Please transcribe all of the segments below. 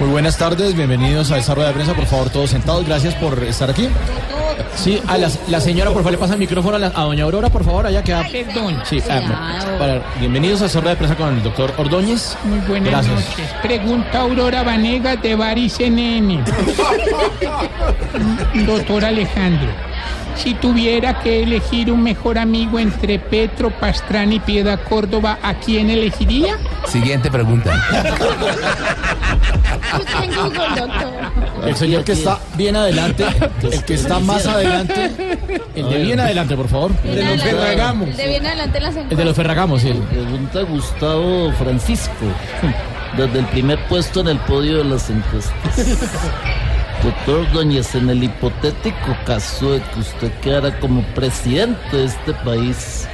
Muy buenas tardes, bienvenidos a esta rueda de prensa, por favor, todos sentados, gracias por estar aquí. Sí, a la, la señora, por favor, le pasa el micrófono a, la- a doña Aurora, por favor, allá queda. Perdón. Sí, ah, para- bienvenidos a esta rueda de prensa con el doctor Ordóñez. Muy buenas Gracias. noches. Pregunta Aurora Vanegas de Baris NN. Doctor Alejandro, si tuviera que elegir un mejor amigo entre Petro Pastrana y Piedad Córdoba, ¿a quién elegiría? Siguiente pregunta. El señor que está bien adelante, el que está más adelante, el de bien adelante, por favor. De los Ferragamos. De bien adelante las El de los Ferragamos, sí. Pregunta Gustavo Francisco, desde el primer puesto en el podio de las encuestas. Doctor Doñez, en el hipotético caso de que usted quedara como presidente de este país,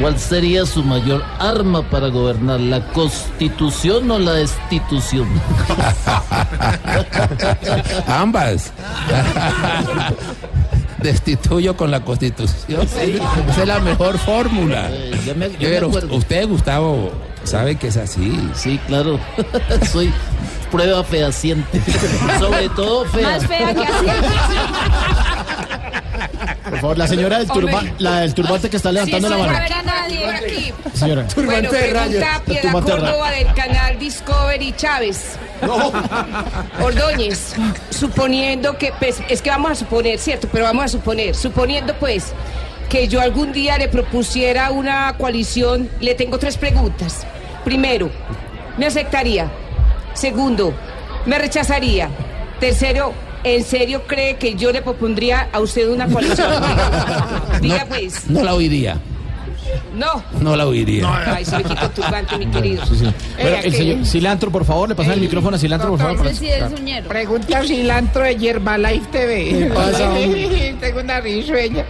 ¿cuál sería su mayor arma para gobernar? ¿La constitución o la destitución? Ambas. Destituyo con la constitución. Esa es la mejor fórmula. Eh, me- me Pero usted, Gustavo, sabe que es así. Sí, claro. Soy prueba fehaciente. Sobre todo fea. Más fea que así. Por favor, la señora del, turba, la del turbante que está levantando la No mano. habrá nadie aquí. Señora. Bueno, pregunta Piedad Turbante de rayas. Córdoba del canal Discovery Chávez. Ordóñez, suponiendo que, pues, es que vamos a suponer, ¿cierto? Pero vamos a suponer, suponiendo pues que yo algún día le propusiera una coalición, le tengo tres preguntas. Primero, ¿me aceptaría? Segundo, ¿me rechazaría? Tercero, ¿en serio cree que yo le propondría a usted una coalición? Diga pues, No la oiría. No. No la oiría. Ay, se me quitó turbante, mi querido. Sí, sí. Bueno, Eh, el que- señor Cilantro, por favor, le pasa el micrófono a Cilantro, por favor. Ese sí es. Pregunta Cilantro de Yerbalife TV. Tengo una risueña.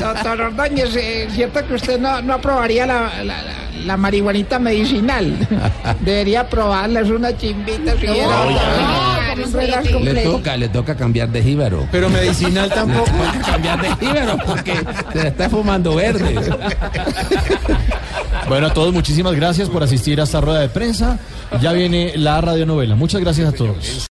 Doctor Ordóñez, eh, ¿es cierto que usted no, no aprobaría la, la, la- la marihuanita medicinal? Debería probarla, es una chimbita. Si Ah, relajo Le toca, le toca cambiar de jíbaro. Pero medicinal Le tampoco. toca cambiar de jíbaro porque se le está fumando verde. Bueno, a todos, muchísimas gracias por asistir a esta rueda de prensa. Ya viene la radionovela. Muchas gracias a todos.